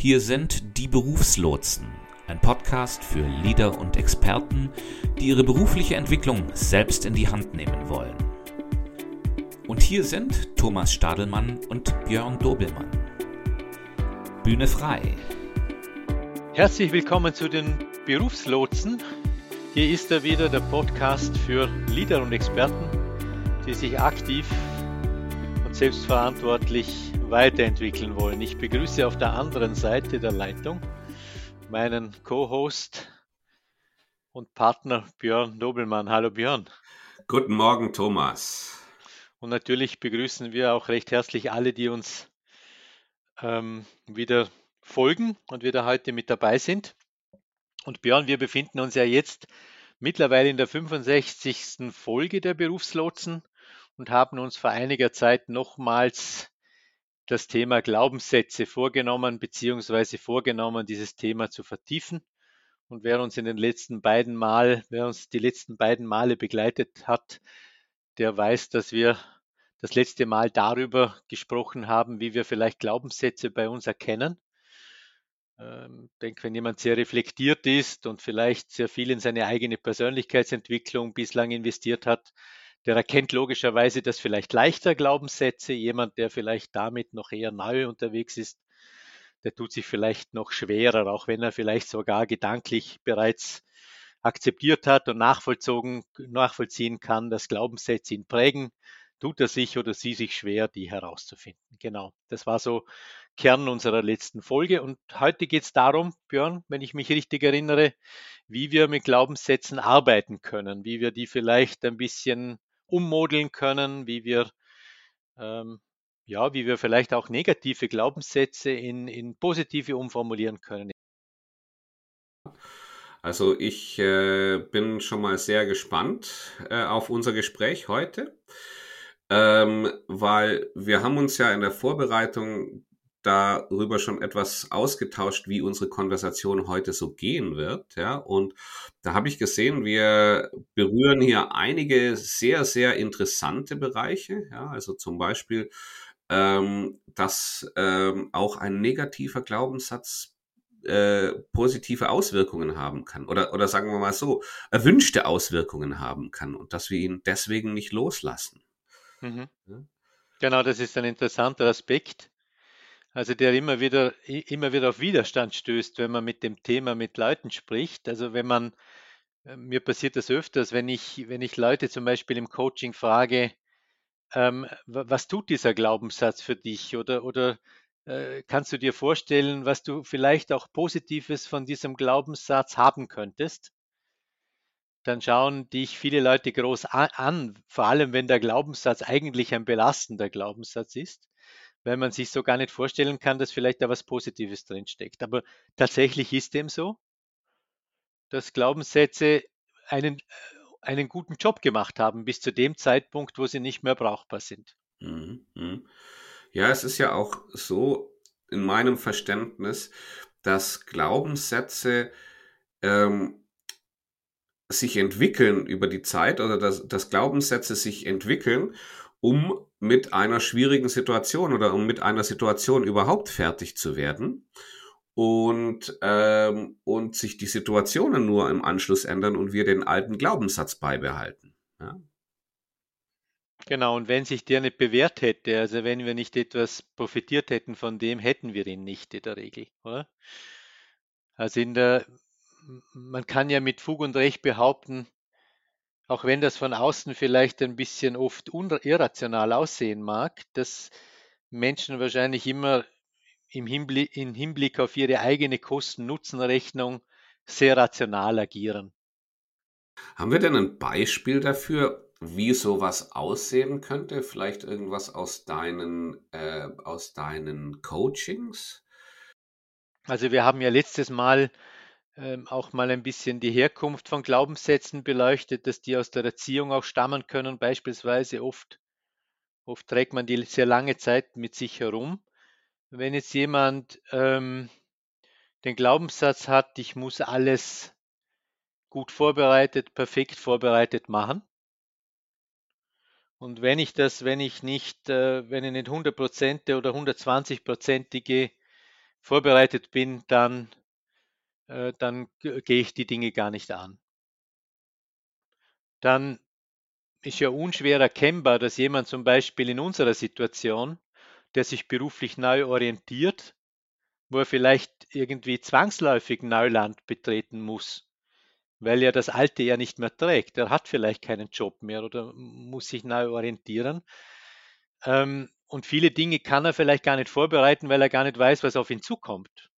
Hier sind die Berufslotsen, ein Podcast für Leader und Experten, die ihre berufliche Entwicklung selbst in die Hand nehmen wollen. Und hier sind Thomas Stadelmann und Björn Dobelmann. Bühne frei. Herzlich willkommen zu den Berufslotsen. Hier ist er wieder, der Podcast für Leader und Experten, die sich aktiv selbstverantwortlich weiterentwickeln wollen. Ich begrüße auf der anderen Seite der Leitung meinen Co-Host und Partner Björn Nobelmann. Hallo Björn. Guten Morgen, Thomas. Und natürlich begrüßen wir auch recht herzlich alle, die uns ähm, wieder folgen und wieder heute mit dabei sind. Und Björn, wir befinden uns ja jetzt mittlerweile in der 65. Folge der Berufslotsen und haben uns vor einiger Zeit nochmals das Thema Glaubenssätze vorgenommen, beziehungsweise vorgenommen, dieses Thema zu vertiefen. Und wer uns in den letzten beiden Mal, wer uns die letzten beiden Male begleitet hat, der weiß, dass wir das letzte Mal darüber gesprochen haben, wie wir vielleicht Glaubenssätze bei uns erkennen. Ähm, ich denke, wenn jemand sehr reflektiert ist und vielleicht sehr viel in seine eigene Persönlichkeitsentwicklung bislang investiert hat, der erkennt logischerweise das vielleicht leichter Glaubenssätze. Jemand, der vielleicht damit noch eher neu unterwegs ist, der tut sich vielleicht noch schwerer, auch wenn er vielleicht sogar gedanklich bereits akzeptiert hat und nachvollzogen, nachvollziehen kann, dass Glaubenssätze ihn prägen, tut er sich oder sie sich schwer, die herauszufinden. Genau, das war so Kern unserer letzten Folge. Und heute geht es darum, Björn, wenn ich mich richtig erinnere, wie wir mit Glaubenssätzen arbeiten können, wie wir die vielleicht ein bisschen ummodeln können, wie wir ähm, ja, wie wir vielleicht auch negative Glaubenssätze in, in positive umformulieren können. Also ich äh, bin schon mal sehr gespannt äh, auf unser Gespräch heute, ähm, weil wir haben uns ja in der Vorbereitung darüber schon etwas ausgetauscht, wie unsere Konversation heute so gehen wird. Ja, und da habe ich gesehen, wir berühren hier einige sehr, sehr interessante Bereiche. Ja, also zum Beispiel, ähm, dass ähm, auch ein negativer Glaubenssatz äh, positive Auswirkungen haben kann oder, oder sagen wir mal so, erwünschte Auswirkungen haben kann und dass wir ihn deswegen nicht loslassen. Mhm. Ja? Genau, das ist ein interessanter Aspekt also der immer wieder, immer wieder auf Widerstand stößt, wenn man mit dem Thema mit Leuten spricht. Also wenn man, äh, mir passiert das öfters, wenn ich, wenn ich Leute zum Beispiel im Coaching frage, ähm, was tut dieser Glaubenssatz für dich? Oder, oder äh, kannst du dir vorstellen, was du vielleicht auch Positives von diesem Glaubenssatz haben könntest? Dann schauen dich viele Leute groß an, vor allem wenn der Glaubenssatz eigentlich ein belastender Glaubenssatz ist weil man sich so gar nicht vorstellen kann, dass vielleicht da was Positives drinsteckt. Aber tatsächlich ist dem so, dass Glaubenssätze einen, einen guten Job gemacht haben, bis zu dem Zeitpunkt, wo sie nicht mehr brauchbar sind. Mhm, mhm. Ja, es ist ja auch so in meinem Verständnis, dass Glaubenssätze ähm, sich entwickeln über die Zeit oder dass, dass Glaubenssätze sich entwickeln um mit einer schwierigen Situation oder um mit einer Situation überhaupt fertig zu werden und, ähm, und sich die Situationen nur im Anschluss ändern und wir den alten Glaubenssatz beibehalten. Ja? Genau, und wenn sich der nicht bewährt hätte, also wenn wir nicht etwas profitiert hätten von dem, hätten wir ihn nicht in der Regel. Oder? Also in der, man kann ja mit Fug und Recht behaupten, auch wenn das von außen vielleicht ein bisschen oft irrational aussehen mag, dass Menschen wahrscheinlich immer im Hinblick, im Hinblick auf ihre eigene Kosten-Nutzen-Rechnung sehr rational agieren. Haben wir denn ein Beispiel dafür, wie sowas aussehen könnte? Vielleicht irgendwas aus deinen, äh, aus deinen Coachings? Also wir haben ja letztes Mal auch mal ein bisschen die Herkunft von Glaubenssätzen beleuchtet, dass die aus der Erziehung auch stammen können. Beispielsweise oft, oft trägt man die sehr lange Zeit mit sich herum. Wenn jetzt jemand ähm, den Glaubenssatz hat, ich muss alles gut vorbereitet, perfekt vorbereitet machen. Und wenn ich das, wenn ich nicht, äh, wenn ich nicht 100% oder 120%ige vorbereitet bin, dann, äh, dann gehe ich die Dinge gar nicht an. Dann ist ja unschwer erkennbar, dass jemand zum Beispiel in unserer Situation, der sich beruflich neu orientiert, wo er vielleicht irgendwie zwangsläufig Neuland betreten muss, weil er das Alte ja nicht mehr trägt. Er hat vielleicht keinen Job mehr oder muss sich neu orientieren. Ähm, und viele Dinge kann er vielleicht gar nicht vorbereiten, weil er gar nicht weiß, was auf ihn zukommt.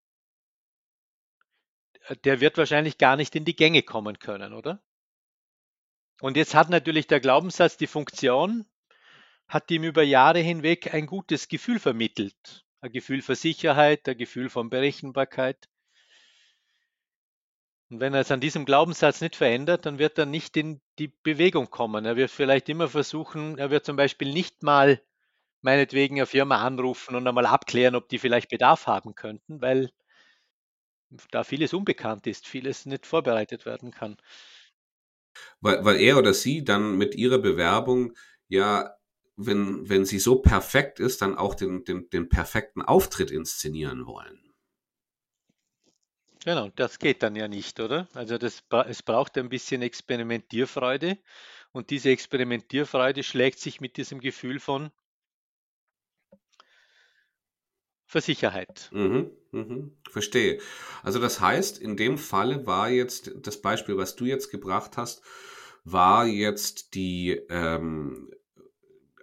Der wird wahrscheinlich gar nicht in die Gänge kommen können, oder? Und jetzt hat natürlich der Glaubenssatz die Funktion, hat ihm über Jahre hinweg ein gutes Gefühl vermittelt. Ein Gefühl für Sicherheit, ein Gefühl von Berechenbarkeit. Und wenn er es an diesem Glaubenssatz nicht verändert, dann wird er nicht in die Bewegung kommen. Er wird vielleicht immer versuchen, er wird zum Beispiel nicht mal meinetwegen eine Firma anrufen und einmal abklären, ob die vielleicht Bedarf haben könnten, weil da vieles unbekannt ist, vieles nicht vorbereitet werden kann. Weil, weil er oder sie dann mit ihrer Bewerbung ja, wenn, wenn sie so perfekt ist, dann auch den, den, den perfekten Auftritt inszenieren wollen. Genau, das geht dann ja nicht, oder? Also das, es braucht ein bisschen Experimentierfreude und diese Experimentierfreude schlägt sich mit diesem Gefühl von für Sicherheit. Mhm, mhm, verstehe. Also das heißt, in dem Falle war jetzt das Beispiel, was du jetzt gebracht hast, war jetzt die, ähm,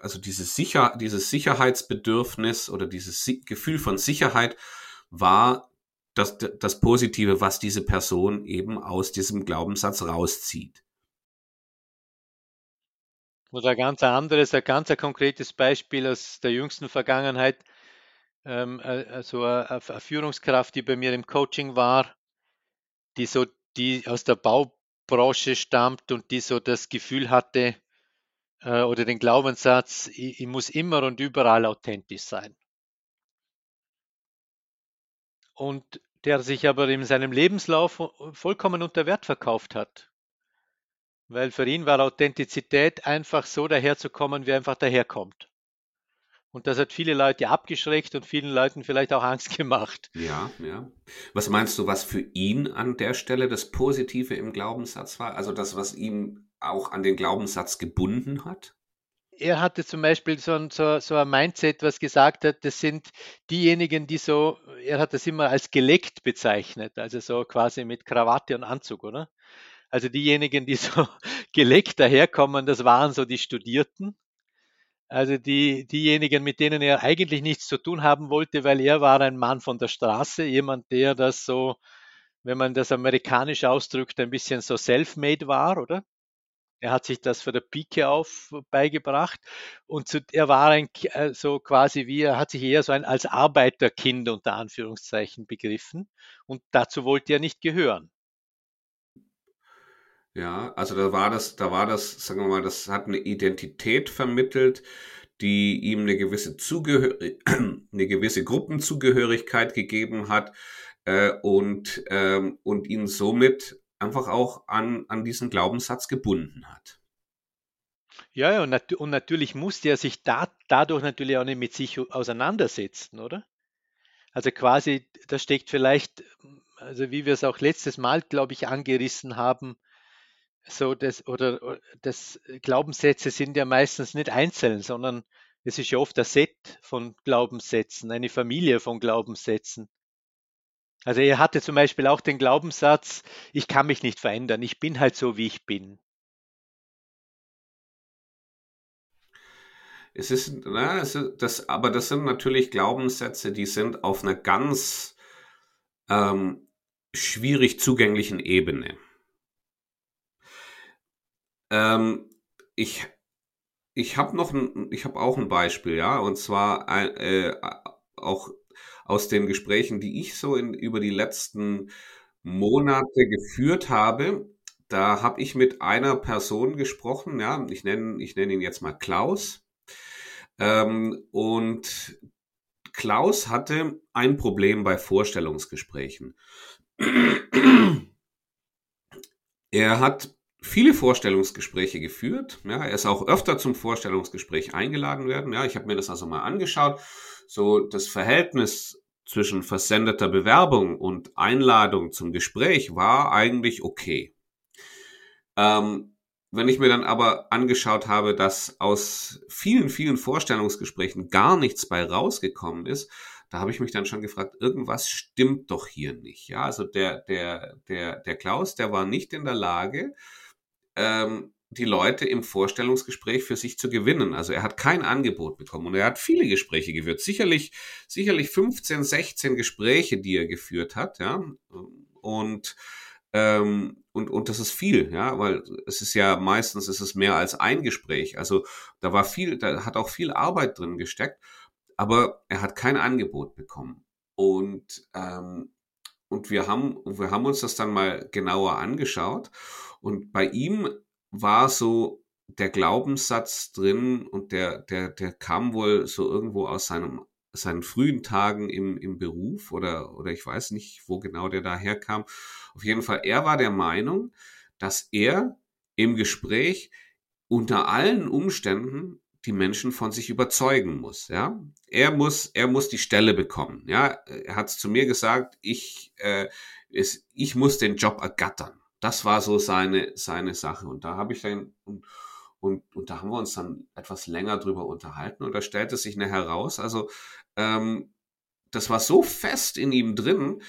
also dieses, Sicher dieses Sicherheitsbedürfnis oder dieses si Gefühl von Sicherheit war das, das Positive, was diese Person eben aus diesem Glaubenssatz rauszieht. Oder ein ganz anderes, ein ganz konkretes Beispiel aus der jüngsten Vergangenheit ähm, also eine, Führungskraft, die bei mir im Coaching war, die so, die aus der Baubranche stammt und die so das Gefühl hatte äh, oder den Glaubenssatz, ich, ich muss immer und überall authentisch sein. Und der sich aber in seinem Lebenslauf vollkommen unter Wert verkauft hat. Weil für ihn war Authentizität einfach so daherzukommen, wie er einfach daherkommt. Und das hat viele Leute abgeschreckt und vielen Leuten vielleicht auch Angst gemacht. Ja, ja. Was meinst du, was für ihn an der Stelle das Positive im Glaubenssatz war? Also das, was ihn auch an den Glaubenssatz gebunden hat? Er hatte zum Beispiel so ein, so, so ein Mindset, was gesagt hat, das sind diejenigen, die so, er hat das immer als geleckt bezeichnet, also so quasi mit Krawatte und Anzug, oder? Also diejenigen, die so geleckt daherkommen, das waren so die Studierten also die, diejenigen, mit denen er eigentlich nichts zu tun haben wollte, weil er war ein Mann von der Straße, jemand, der das so, wenn man das amerikanisch ausdrückt, ein bisschen so self-made war, oder? Er hat sich das für der Pike auf beigebracht und zu, er war ein, äh, so quasi wie, er hat sich eher so ein als Arbeiterkind unter Anführungszeichen begriffen und dazu wollte er nicht gehören. Ja, also da war das, da war das, sagen wir mal, das hat eine Identität vermittelt, die ihm eine gewisse Zugehör eine gewisse Gruppenzugehörigkeit gegeben hat äh, und, ähm, und ihn somit einfach auch an, an diesen Glaubenssatz gebunden hat. Ja, ja und, nat und natürlich musste er sich da, dadurch natürlich auch nicht mit sich auseinandersetzen, oder? Also quasi, da steckt vielleicht, also wie wir es auch letztes Mal, glaube ich, angerissen haben, so das oder das Glaubenssätze sind ja meistens nicht einzeln, sondern es ist ja oft ein Set von Glaubenssätzen, eine Familie von Glaubenssätzen. Also er hatte zum Beispiel auch den Glaubenssatz, ich kann mich nicht verändern, ich bin halt so, wie ich bin. Es ist, na, es ist das, aber das sind natürlich Glaubenssätze, die sind auf einer ganz ähm, schwierig zugänglichen Ebene. Ähm, ich ich habe noch ein, ich habe auch ein Beispiel, ja, und zwar äh, auch aus den Gesprächen, die ich so in, über die letzten Monate geführt habe. Da habe ich mit einer Person gesprochen, ja, ich nenne ich nenne ihn jetzt mal Klaus. Ähm, und Klaus hatte ein Problem bei Vorstellungsgesprächen. Er hat viele Vorstellungsgespräche geführt. Ja, er ist auch öfter zum Vorstellungsgespräch eingeladen werden. Ja, ich habe mir das also mal angeschaut. So das Verhältnis zwischen versendeter Bewerbung und Einladung zum Gespräch war eigentlich okay. Ähm, wenn ich mir dann aber angeschaut habe, dass aus vielen, vielen Vorstellungsgesprächen gar nichts bei rausgekommen ist, da habe ich mich dann schon gefragt, irgendwas stimmt doch hier nicht. Ja, also der, der, der, der Klaus, der war nicht in der Lage, ähm, die Leute im Vorstellungsgespräch für sich zu gewinnen. Also er hat kein Angebot bekommen und er hat viele Gespräche geführt. Sicherlich, sicherlich 15, 16 Gespräche, die er geführt hat, ja. Und, ähm, und, und das ist viel, ja, weil es ist ja meistens ist es mehr als ein Gespräch. Also da war viel, da hat auch viel Arbeit drin gesteckt, aber er hat kein Angebot bekommen. Und, ähm, und wir haben, wir haben uns das dann mal genauer angeschaut. Und bei ihm war so der Glaubenssatz drin und der, der, der kam wohl so irgendwo aus seinem, seinen frühen Tagen im, im Beruf oder, oder ich weiß nicht, wo genau der daherkam. Auf jeden Fall, er war der Meinung, dass er im Gespräch unter allen Umständen die Menschen von sich überzeugen muss, ja. Er muss, er muss die Stelle bekommen, ja. Er hat zu mir gesagt, ich, äh, ist, ich muss den Job ergattern das war so seine, seine Sache. Und da habe ich dann, und, und, und da haben wir uns dann etwas länger drüber unterhalten und da stellte sich eine heraus, also ähm, das war so fest in ihm drin,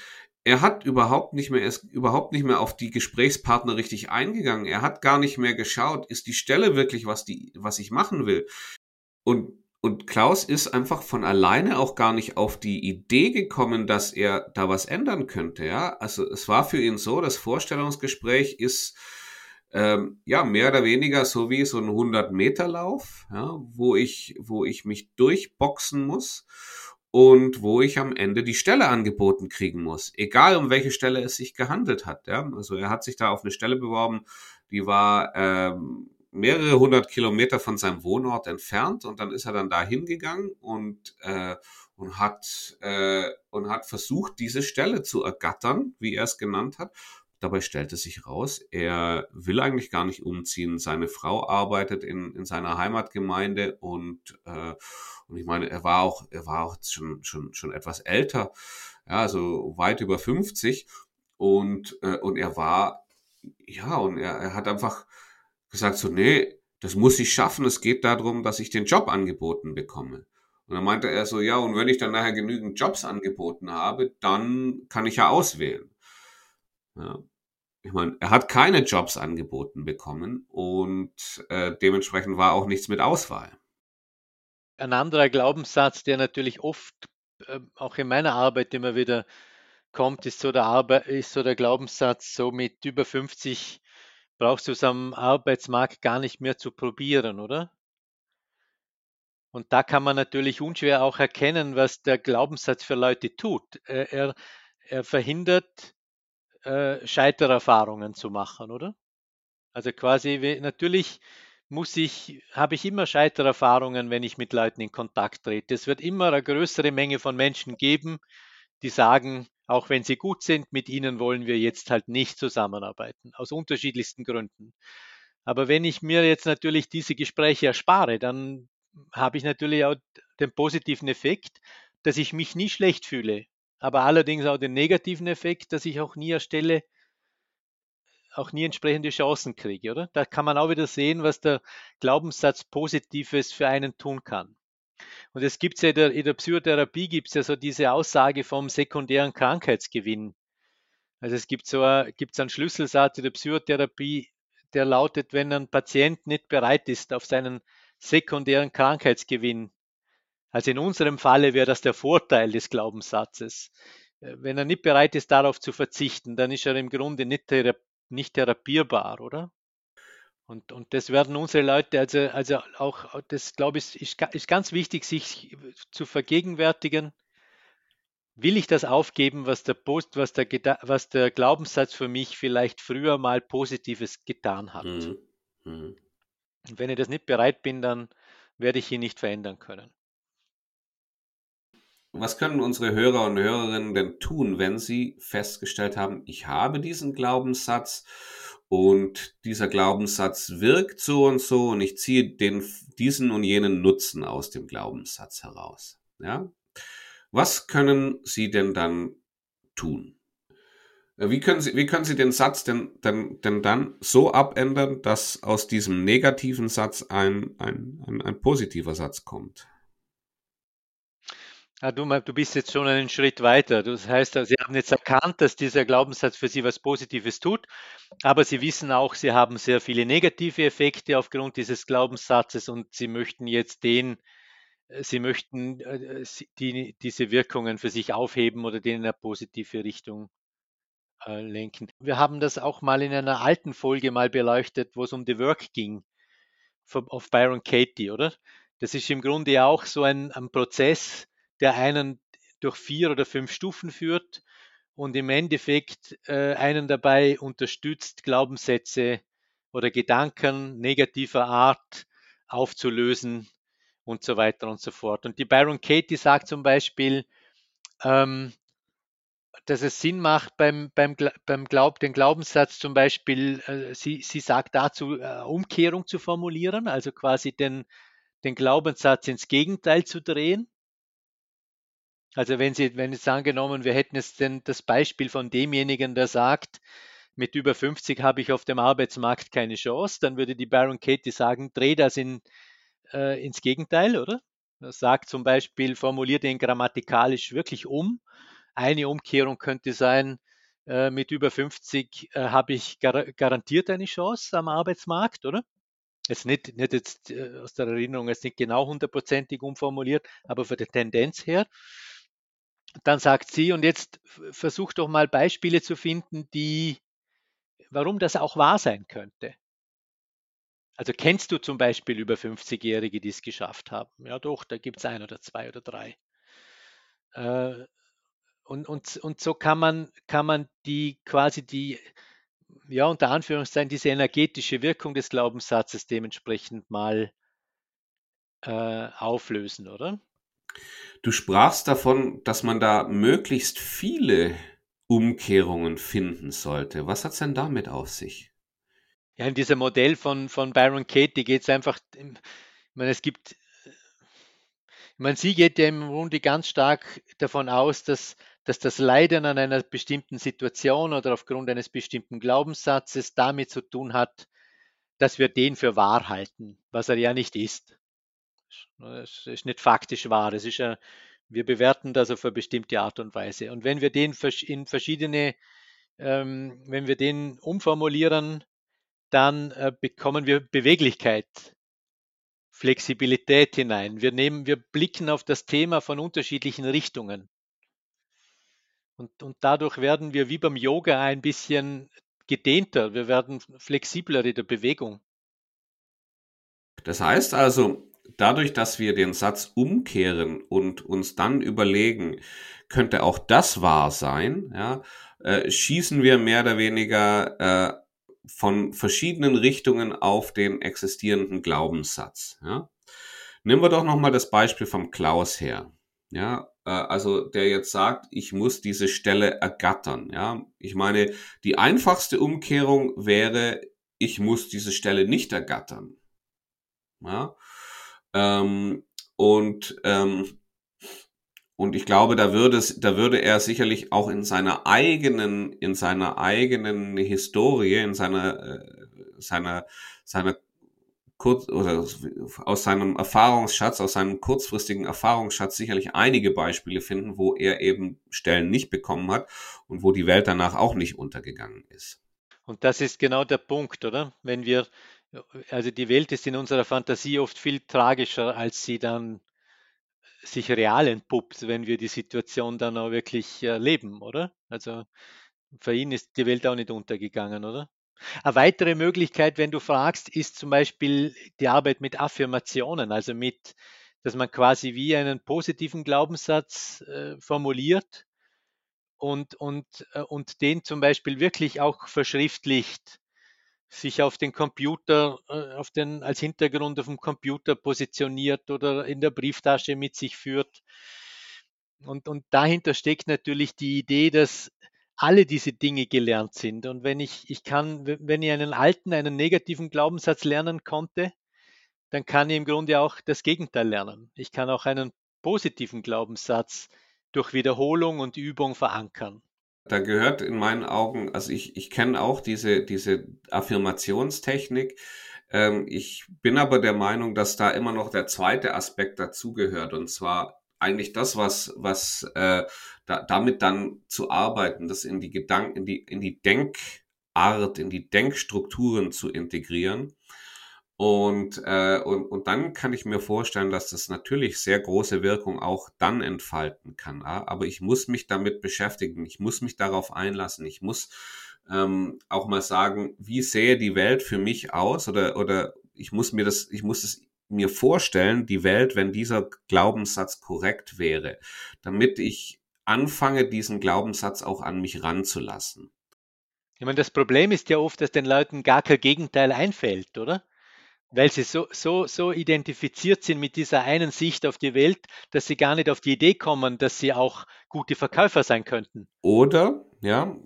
er hat überhaupt nicht mehr, ist überhaupt nicht mehr auf die Gesprächspartner richtig eingegangen. Er hat gar nicht mehr geschaut, ist die Stelle wirklich, was die, was ich machen will. Und und Klaus ist einfach von alleine auch gar nicht auf die Idee gekommen, dass er da was ändern könnte. Ja, also es war für ihn so, das Vorstellungsgespräch ist ähm, ja mehr oder weniger so wie so ein 100 Meter Lauf, ja, wo ich wo ich mich durchboxen muss und wo ich am Ende die Stelle angeboten kriegen muss, egal um welche Stelle es sich gehandelt hat. Ja, also er hat sich da auf eine Stelle beworben, die war ähm, mehrere hundert Kilometer von seinem Wohnort entfernt und dann ist er dann da hingegangen und, äh, und, hat, äh, und hat versucht, diese Stelle zu ergattern, wie er es genannt hat. Dabei stellte sich raus, er will eigentlich gar nicht umziehen. Seine Frau arbeitet in, in seiner Heimatgemeinde und, äh, und ich meine, er war auch, er war auch schon, schon, schon etwas älter, ja, also weit über 50 und, äh, und er war, ja, und er, er hat einfach, gesagt so, nee, das muss ich schaffen, es geht darum, dass ich den Job angeboten bekomme. Und dann meinte er so, ja, und wenn ich dann nachher genügend Jobs angeboten habe, dann kann ich ja auswählen. Ja. Ich meine, er hat keine Jobs angeboten bekommen und äh, dementsprechend war auch nichts mit Auswahl. Ein anderer Glaubenssatz, der natürlich oft äh, auch in meiner Arbeit immer wieder kommt, ist so der, Arbeit, ist so der Glaubenssatz, so mit über 50 brauchst du es am Arbeitsmarkt gar nicht mehr zu probieren, oder? Und da kann man natürlich unschwer auch erkennen, was der Glaubenssatz für Leute tut. Er, er verhindert, äh, Scheitererfahrungen zu machen, oder? Also quasi, natürlich muss ich, habe ich immer Scheitererfahrungen, wenn ich mit Leuten in Kontakt trete. Es wird immer eine größere Menge von Menschen geben, die sagen, auch wenn sie gut sind, mit ihnen wollen wir jetzt halt nicht zusammenarbeiten, aus unterschiedlichsten Gründen. Aber wenn ich mir jetzt natürlich diese Gespräche erspare, dann habe ich natürlich auch den positiven Effekt, dass ich mich nie schlecht fühle, aber allerdings auch den negativen Effekt, dass ich auch nie erstelle, auch nie entsprechende Chancen kriege, oder? Da kann man auch wieder sehen, was der Glaubenssatz Positives für einen tun kann. Und es gibt ja in der, in der Psychotherapie gibt es ja so diese Aussage vom sekundären Krankheitsgewinn. Also es gibt so ein, gibt's einen Schlüsselsatz in der Psychotherapie, der lautet, wenn ein Patient nicht bereit ist auf seinen sekundären Krankheitsgewinn, also in unserem Falle wäre das der Vorteil des Glaubenssatzes. Äh, wenn er nicht bereit ist, darauf zu verzichten, dann ist er im Grunde nicht, thera nicht therapierbar, oder? Und, und das werden unsere Leute, also, also auch, das glaube ich, ist, ist ganz wichtig, sich zu vergegenwärtigen. Will ich das aufgeben, was der, Post, was der, was der Glaubenssatz für mich vielleicht früher mal Positives getan hat? Mhm. Mhm. Und wenn ich das nicht bereit bin, dann werde ich ihn nicht verändern können. Was können unsere Hörer und Hörerinnen denn tun, wenn sie festgestellt haben, ich habe diesen Glaubenssatz und dieser Glaubenssatz wirkt so und so und ich ziehe den, diesen und jenen Nutzen aus dem Glaubenssatz heraus. Ja? Was können Sie denn dann tun? Äh, wie können Sie, wie können Sie den Satz denn, denn, denn dann so abändern, dass aus diesem negativen Satz ein, ein, ein, ein positiver Satz kommt? Ja, du, du bist jetzt schon einen Schritt weiter. Das heißt, Sie haben jetzt erkannt, dass dieser Glaubenssatz für Sie was Positives tut, aber Sie wissen auch, Sie haben sehr viele negative Effekte aufgrund dieses Glaubenssatzes und Sie möchten jetzt den, äh, Sie möchten äh, die, diese Wirkungen für sich aufheben oder den in eine positive Richtung äh, lenken. Wir haben das auch mal in einer alten Folge mal beleuchtet, wo es um The Work ging, auf Byron Katie, oder? Das ist im Grunde auch so ein, ein Prozess, der einen durch vier oder fünf Stufen führt und im Endeffekt äh, einen dabei unterstützt, Glaubenssätze oder Gedanken negativer Art aufzulösen und so weiter und so fort. Und die Byron Katie sagt zum Beispiel, ähm, dass es Sinn macht beim, beim, beim Glaub, den Glaubenssatz zum Beispiel, äh, sie, sie sagt dazu, äh, Umkehrung zu formulieren, also quasi den, den Glaubenssatz ins Gegenteil zu drehen. Also wenn Sie, wenn jetzt angenommen, wir hätten jetzt denn das Beispiel von demjenigen, der sagt, mit über 50 habe ich auf dem Arbeitsmarkt keine Chance, dann würde die Baron Katie sagen, dreh das in, äh, ins Gegenteil, oder? Er sagt zum Beispiel, formuliert ihn grammatikalisch wirklich um. Eine Umkehrung könnte sein, äh, mit über 50 äh, habe ich gar garantiert eine Chance am Arbeitsmarkt, oder? Jetzt nicht, nicht jetzt äh, aus der Erinnerung, jetzt nicht genau hundertprozentig umformuliert, aber von der Tendenz her dann sagt sie, und jetzt versuch doch mal Beispiele zu finden, die, warum das auch wahr sein könnte. Also kennst du zum Beispiel über 50-Jährige, die es geschafft haben? Ja doch, da gibt es ein oder zwei oder drei. Äh, und, und, und so kann man, kann man die quasi die, ja, unter Anführungszeichen, diese energetische Wirkung des Glaubenssatzes dementsprechend mal äh, auflösen, oder? Du sprachst davon, dass man da möglichst viele Umkehrungen finden sollte. Was hat es denn damit auf sich? Ja, in diesem Modell von, von Byron Katie geht es einfach, ich meine, es gibt, ich meine, sie geht ja im Grunde ganz stark davon aus, dass, dass das Leiden an einer bestimmten Situation oder aufgrund eines bestimmten Glaubenssatzes damit zu tun hat, dass wir den für wahr halten, was er ja nicht ist. Es ist nicht faktisch wahr. Es ist ja, wir bewerten das auf eine bestimmte Art und Weise. Und wenn wir den in verschiedene, ähm, wenn wir den umformulieren, dann äh, bekommen wir Beweglichkeit, Flexibilität hinein. Wir nehmen, wir blicken auf das Thema von unterschiedlichen Richtungen. Und, und dadurch werden wir wie beim Yoga ein bisschen gedehnter. Wir werden flexibler in der Bewegung. Das heißt also, dadurch, dass wir den Satz umkehren und uns dann überlegen, könnte auch das wahr sein, ja, äh, schießen wir mehr oder weniger äh, von verschiedenen Richtungen auf den existierenden Glaubenssatz. Ja. Nehmen wir doch nochmal das Beispiel vom Klaus her. Ja, äh, also der jetzt sagt, ich muss diese Stelle ergattern. Ja, ich meine, die einfachste Umkehrung wäre, ich muss diese Stelle nicht ergattern. Ja, ähm, und ähm, und ich glaube, da würde es, da würde er sicherlich auch in seiner eigenen, in seiner eigenen Historie, in seiner, äh, seiner, seiner kurz oder aus seinem Erfahrungsschatz, aus seinem kurzfristigen Erfahrungsschatz sicherlich einige Beispiele finden, wo er eben Stellen nicht bekommen hat und wo die Welt danach auch nicht untergegangen ist. Und das ist genau der Punkt, oder? Wenn wir also die Welt ist in unserer Fantasie oft viel tragischer, als sie dann sich real entpuppt, wenn wir die Situation dann auch wirklich erleben, oder? Also für ihn ist die Welt auch nicht untergegangen, oder? Eine weitere Möglichkeit, wenn du fragst, ist zum Beispiel die Arbeit mit Affirmationen, also mit, dass man quasi wie einen positiven Glaubenssatz äh, formuliert und, und, äh, und den zum Beispiel wirklich auch verschriftlicht sich auf den Computer, äh, auf den, als Hintergrund auf dem Computer positioniert oder in der Brieftasche mit sich führt. Und, und dahinter steckt natürlich die Idee, dass alle diese Dinge gelernt sind. Und wenn ich, ich kann, wenn ich einen alten, einen negativen Glaubenssatz lernen konnte, dann kann ich im Grunde auch das Gegenteil lernen. Ich kann auch einen positiven Glaubenssatz durch Wiederholung und Übung verankern. Da gehört in meinen Augen, also ich, ich kenne auch diese, diese Affirmationstechnik. Ähm, ich bin aber der Meinung, dass da immer noch der zweite Aspekt dazugehört und zwar eigentlich das, was, was äh, da, damit dann zu arbeiten, das in die Gedanken, in die, in die Denkart, in die Denkstrukturen zu integrieren. Und, äh, und, und dann kann ich mir vorstellen, dass das natürlich sehr große Wirkung auch dann entfalten kann. Aber ich muss mich damit beschäftigen, ich muss mich darauf einlassen, ich muss ähm, auch mal sagen, wie sähe die Welt für mich aus oder, oder ich muss mir das, ich muss es mir vorstellen, die Welt, wenn dieser Glaubenssatz korrekt wäre, damit ich anfange, diesen Glaubenssatz auch an mich ranzulassen. Ich meine, das Problem ist ja oft, dass den Leuten gar kein Gegenteil einfällt, oder? Weil sie so, so, so identifiziert sind mit dieser einen Sicht auf die Welt, dass sie gar nicht auf die Idee kommen, dass sie auch gute Verkäufer sein könnten. Oder, ja,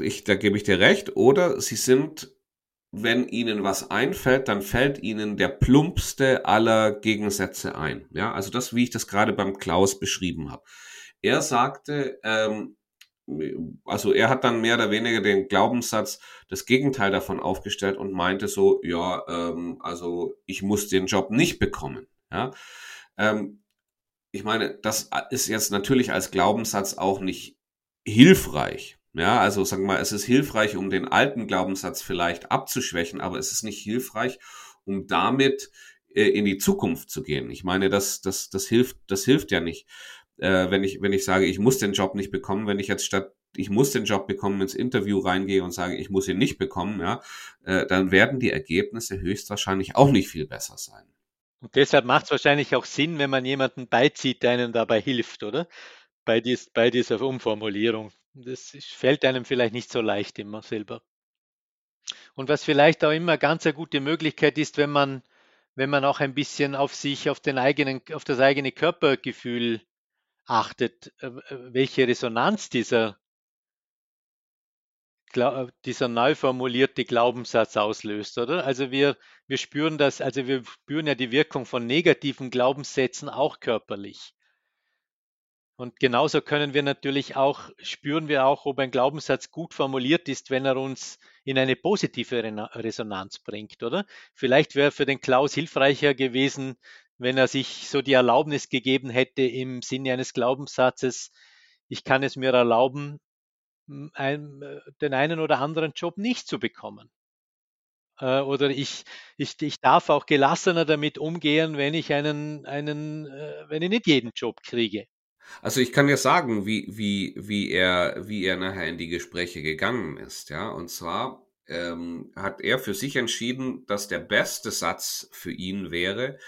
ich, da gebe ich dir recht, oder sie sind, wenn ihnen was einfällt, dann fällt ihnen der plumpste aller Gegensätze ein. Ja, also das, wie ich das gerade beim Klaus beschrieben habe. Er sagte, ähm, also er hat dann mehr oder weniger den Glaubenssatz, das Gegenteil davon aufgestellt und meinte so, ja, ähm, also ich muss den Job nicht bekommen. Ja, ähm, ich meine, das ist jetzt natürlich als Glaubenssatz auch nicht hilfreich. Ja, also sagen wir mal, es ist hilfreich, um den alten Glaubenssatz vielleicht abzuschwächen, aber es ist nicht hilfreich, um damit äh, in die Zukunft zu gehen. Ich meine, das, das, das hilft, das hilft ja nicht äh, wenn ich, wenn ich sage, ich muss den Job nicht bekommen, wenn ich jetzt statt ich muss den Job bekommen, ins Interview reingehe und sage, ich muss ihn nicht bekommen, ja, äh, dann werden die Ergebnisse höchstwahrscheinlich auch nicht viel besser sein. Und deshalb macht es wahrscheinlich auch Sinn, wenn man jemanden beizieht, der einem dabei hilft, oder? Bei, dies, bei dieser Umformulierung. Das fällt einem vielleicht nicht so leicht immer selber. Und was vielleicht auch immer ganz eine gute Möglichkeit ist, wenn man, wenn man auch ein bisschen auf sich, auf den eigenen, auf das eigene Körpergefühl achtet, äh, welche Resonanz dieser, äh, dieser neu formulierte Glaubenssatz auslöst, oder? Also wir, wir spüren das, also wir spüren ja die Wirkung von negativen Glaubenssätzen auch körperlich. Und genauso können wir natürlich auch, spüren wir auch, ob ein Glaubenssatz gut formuliert ist, wenn er uns in eine positive Resonanz bringt, oder? Vielleicht wäre für den Klaus hilfreicher gewesen, wenn er sich so die Erlaubnis gegeben hätte im Sinne eines Glaubenssatzes, ich kann es mir erlauben, den einen oder anderen Job nicht zu bekommen. Äh, oder ich, ich, ich darf auch gelassener damit umgehen, wenn ich einen, einen, äh, wenn ich nicht jeden Job kriege. Also ich kann dir sagen, wie, wie, wie er, wie er nachher in die Gespräche gegangen ist, ja. Und zwar ähm, hat er für sich entschieden, dass der beste Satz für ihn wäre,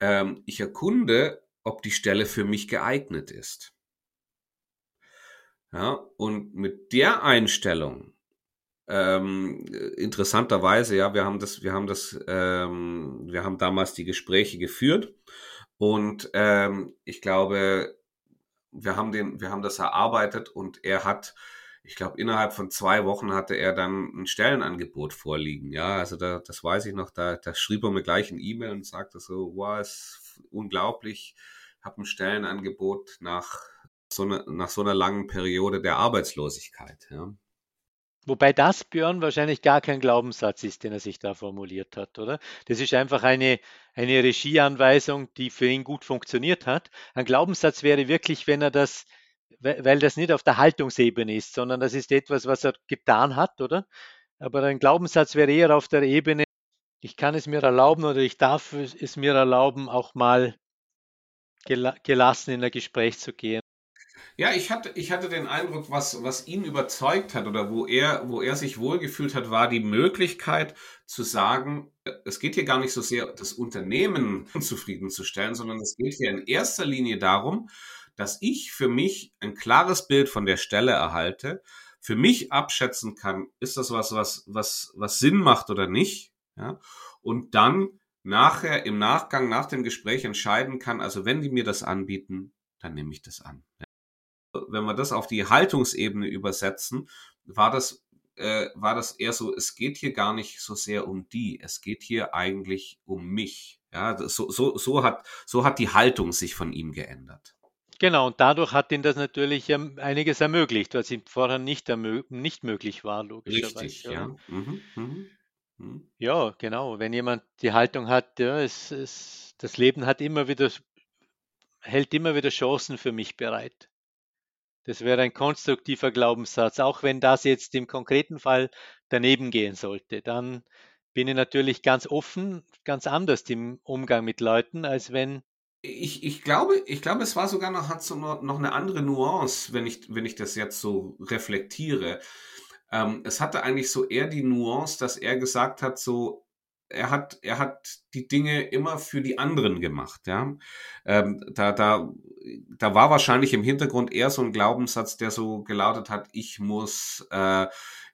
ähm, ich erkunde, ob die Stelle für mich geeignet ist. Ja, und mit der Einstellung, ähm, interessanterweise, ja, wir haben das, wir haben das, ähm, wir haben damals die Gespräche geführt und ähm, ich glaube, wir haben den, wir haben das erarbeitet und er hat ich glaube, innerhalb von zwei Wochen hatte er dann ein Stellenangebot vorliegen. Ja, also da, das weiß ich noch, da, da schrieb er mir gleich ein E-Mail und sagte so, wow, ist unglaublich, habe ein Stellenangebot nach so, eine, nach so einer langen Periode der Arbeitslosigkeit. Ja. Wobei das, Björn, wahrscheinlich gar kein Glaubenssatz ist, den er sich da formuliert hat, oder? Das ist einfach eine, eine Regieanweisung, die für ihn gut funktioniert hat. Ein Glaubenssatz wäre wirklich, wenn er das weil das nicht auf der Haltungsebene ist, sondern das ist etwas, was er getan hat, oder? Aber ein Glaubenssatz wäre eher auf der Ebene, ich kann es mir erlauben oder ich darf es mir erlauben, auch mal gelassen in ein Gespräch zu gehen. Ja, ich hatte, ich hatte den Eindruck, was, was ihn überzeugt hat oder wo er, wo er sich wohlgefühlt hat, war die Möglichkeit zu sagen, es geht hier gar nicht so sehr, das Unternehmen zufriedenzustellen, sondern es geht hier in erster Linie darum, dass ich für mich ein klares Bild von der Stelle erhalte, für mich abschätzen kann, ist das was, was, was, was Sinn macht oder nicht, ja, und dann nachher im Nachgang, nach dem Gespräch entscheiden kann, also wenn die mir das anbieten, dann nehme ich das an. Wenn wir das auf die Haltungsebene übersetzen, war das, äh, war das eher so, es geht hier gar nicht so sehr um die, es geht hier eigentlich um mich. Ja, so, so, so hat, so hat die Haltung sich von ihm geändert. Genau, und dadurch hat ihn das natürlich ähm, einiges ermöglicht, was ihm vorher nicht, nicht möglich war, logischerweise. Richtig, ja. Mhm, mhm, mhm. Ja, genau. Wenn jemand die Haltung hat, ja, es, es, das Leben hat immer wieder, hält immer wieder Chancen für mich bereit. Das wäre ein konstruktiver Glaubenssatz, auch wenn das jetzt im konkreten Fall daneben gehen sollte. Dann bin ich natürlich ganz offen, ganz anders im Umgang mit Leuten, als wenn ich, ich glaube, ich glaube, es war sogar noch, hat so noch, eine andere Nuance, wenn ich, wenn ich das jetzt so reflektiere. Ähm, es hatte eigentlich so eher die Nuance, dass er gesagt hat, so, er hat, er hat die Dinge immer für die anderen gemacht, ja. Ähm, da, da, da war wahrscheinlich im Hintergrund eher so ein Glaubenssatz, der so gelautet hat, ich muss, äh,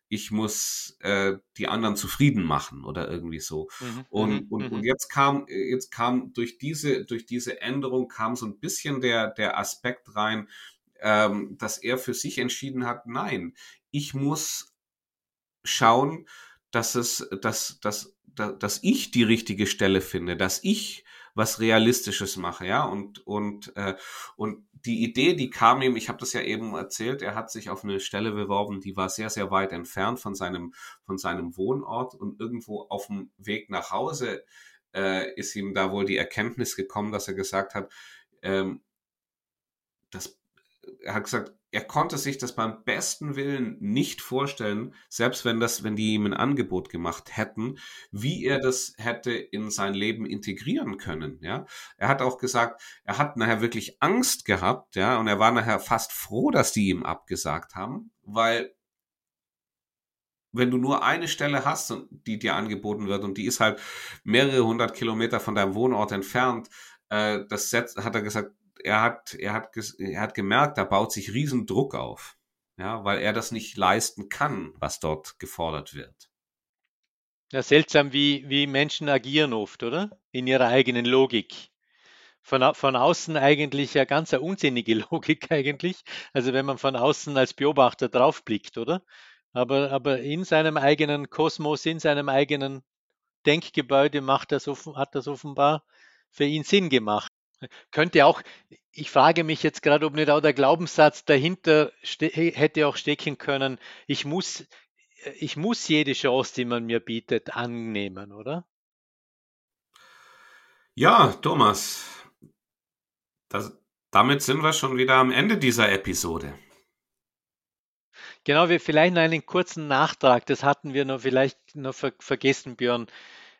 ich muss äh, die anderen zufrieden machen oder irgendwie so. Mhm, und, mhm, und, und mhm. jetzt kam, jetzt kam durch diese, durch diese Änderung kam so ein bisschen der, der Aspekt rein, ähm, dass er für sich entschieden hat, nein, ich muss schauen, dass es, dass, dass, dass, dass ich die richtige Stelle finde, dass ich was Realistisches mache, ja. Und, und, äh, und die Idee, die kam ihm, ich habe das ja eben erzählt, er hat sich auf eine Stelle beworben, die war sehr, sehr weit entfernt von seinem, von seinem Wohnort und irgendwo auf dem Weg nach Hause äh, ist ihm da wohl die Erkenntnis gekommen, dass er gesagt hat, ähm, das, er hat gesagt, er konnte sich das beim besten Willen nicht vorstellen, selbst wenn das, wenn die ihm ein Angebot gemacht hätten, wie er das hätte in sein Leben integrieren können. Ja, er hat auch gesagt, er hat nachher wirklich Angst gehabt, ja, und er war nachher fast froh, dass die ihm abgesagt haben, weil wenn du nur eine Stelle hast, die dir angeboten wird und die ist halt mehrere hundert Kilometer von deinem Wohnort entfernt, äh, das hat er gesagt, er hat, er hat, er hat gemerkt, da baut sich riesen Druck auf. Ja, weil er das nicht leisten kann, was dort gefordert wird. Ja, seltsam, wie, wie Menschen agieren oft, oder? In ihrer eigenen Logik. Von, von außen eigentlich ja ganz eine unsinnige Logik eigentlich. Also wenn man von außen als Beobachter draufblickt, oder? Aber, aber in seinem eigenen Kosmos, in seinem eigenen Denkgebäude macht das, hat das offenbar für ihn Sinn gemacht. Könnte auch, ich frage mich jetzt gerade, ob nicht auch der Glaubenssatz dahinter hätte auch stecken können, ich muss, ich muss jede Chance, die man mir bietet, annehmen, oder? Ja, Thomas, das, damit sind wir schon wieder am Ende dieser Episode. Genau, wir vielleicht noch einen kurzen Nachtrag, das hatten wir noch vielleicht noch ver vergessen, Björn.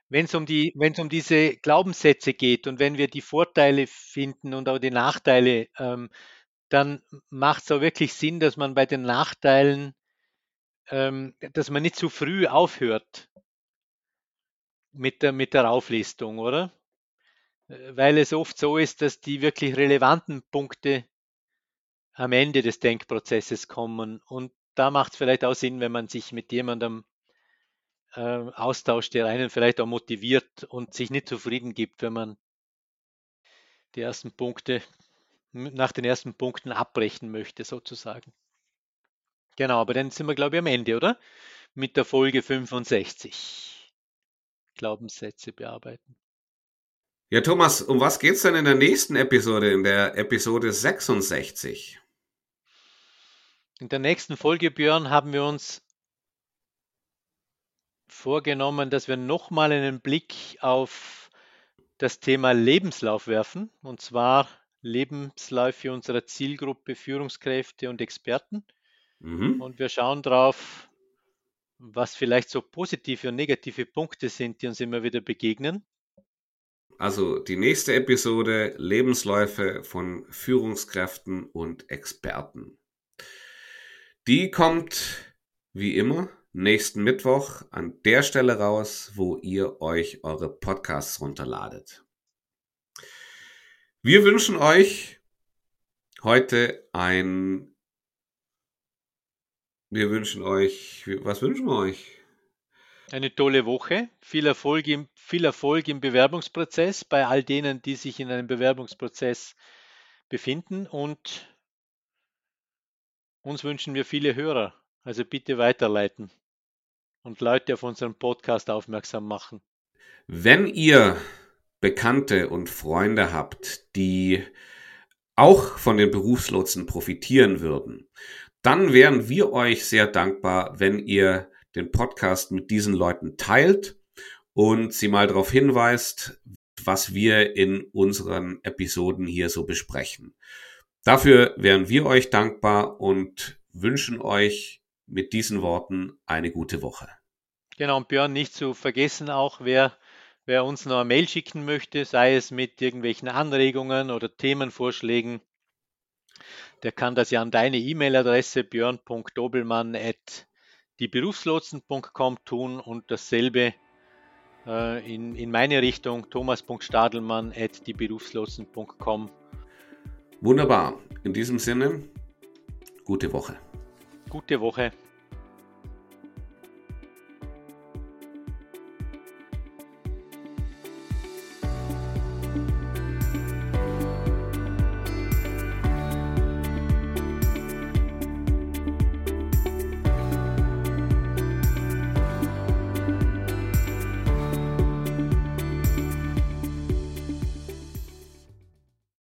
Wenn es um die, wenn es um diese Glaubenssätze geht und wenn wir die Vorteile finden und auch die Nachteile, ähm, dann macht es auch wirklich Sinn, dass man bei den Nachteilen, ähm, dass man nicht zu früh aufhört mit der, mit der Auflistung, oder? Weil es oft so ist, dass die wirklich relevanten Punkte am Ende des Denkprozesses kommen. Und da macht es vielleicht auch Sinn, wenn man sich mit jemandem äh, austauscht, der einen vielleicht auch motiviert und sich nicht zufrieden gibt, wenn man die ersten Punkte nach den ersten Punkten abbrechen möchte, sozusagen. Genau, aber dann sind wir, glaube ich, am Ende, oder? Mit der Folge 65. Glaubenssätze bearbeiten. Ja, Thomas, um was geht es denn in der nächsten Episode, in der Episode 66? In der nächsten Folge, Björn, haben wir uns vorgenommen, dass wir nochmal einen Blick auf das Thema Lebenslauf werfen, und zwar Lebensläufe unserer Zielgruppe Führungskräfte und Experten. Mhm. Und wir schauen drauf, was vielleicht so positive und negative Punkte sind, die uns immer wieder begegnen. Also die nächste Episode Lebensläufe von Führungskräften und Experten. Die kommt wie immer nächsten Mittwoch an der Stelle raus, wo ihr euch eure Podcasts runterladet. Wir wünschen euch heute ein wir wünschen euch, was wünschen wir euch? Eine tolle Woche, viel Erfolg, im, viel Erfolg im Bewerbungsprozess bei all denen, die sich in einem Bewerbungsprozess befinden und uns wünschen wir viele Hörer. Also bitte weiterleiten und Leute auf unseren Podcast aufmerksam machen. Wenn ihr Bekannte und Freunde habt, die auch von den Berufslotsen profitieren würden, dann wären wir euch sehr dankbar, wenn ihr den Podcast mit diesen Leuten teilt und sie mal darauf hinweist, was wir in unseren Episoden hier so besprechen. Dafür wären wir euch dankbar und wünschen euch mit diesen Worten eine gute Woche. Genau, und Björn, nicht zu vergessen auch, wer, wer uns noch eine Mail schicken möchte, sei es mit irgendwelchen Anregungen oder Themenvorschlägen, der kann das ja an deine E-Mail-Adresse björn.dobelmann.dieberufslotsen.com tun und dasselbe äh, in, in meine Richtung thomas.stadelmann.dieberufslotsen.com. Wunderbar. In diesem Sinne, gute Woche. Gute Woche.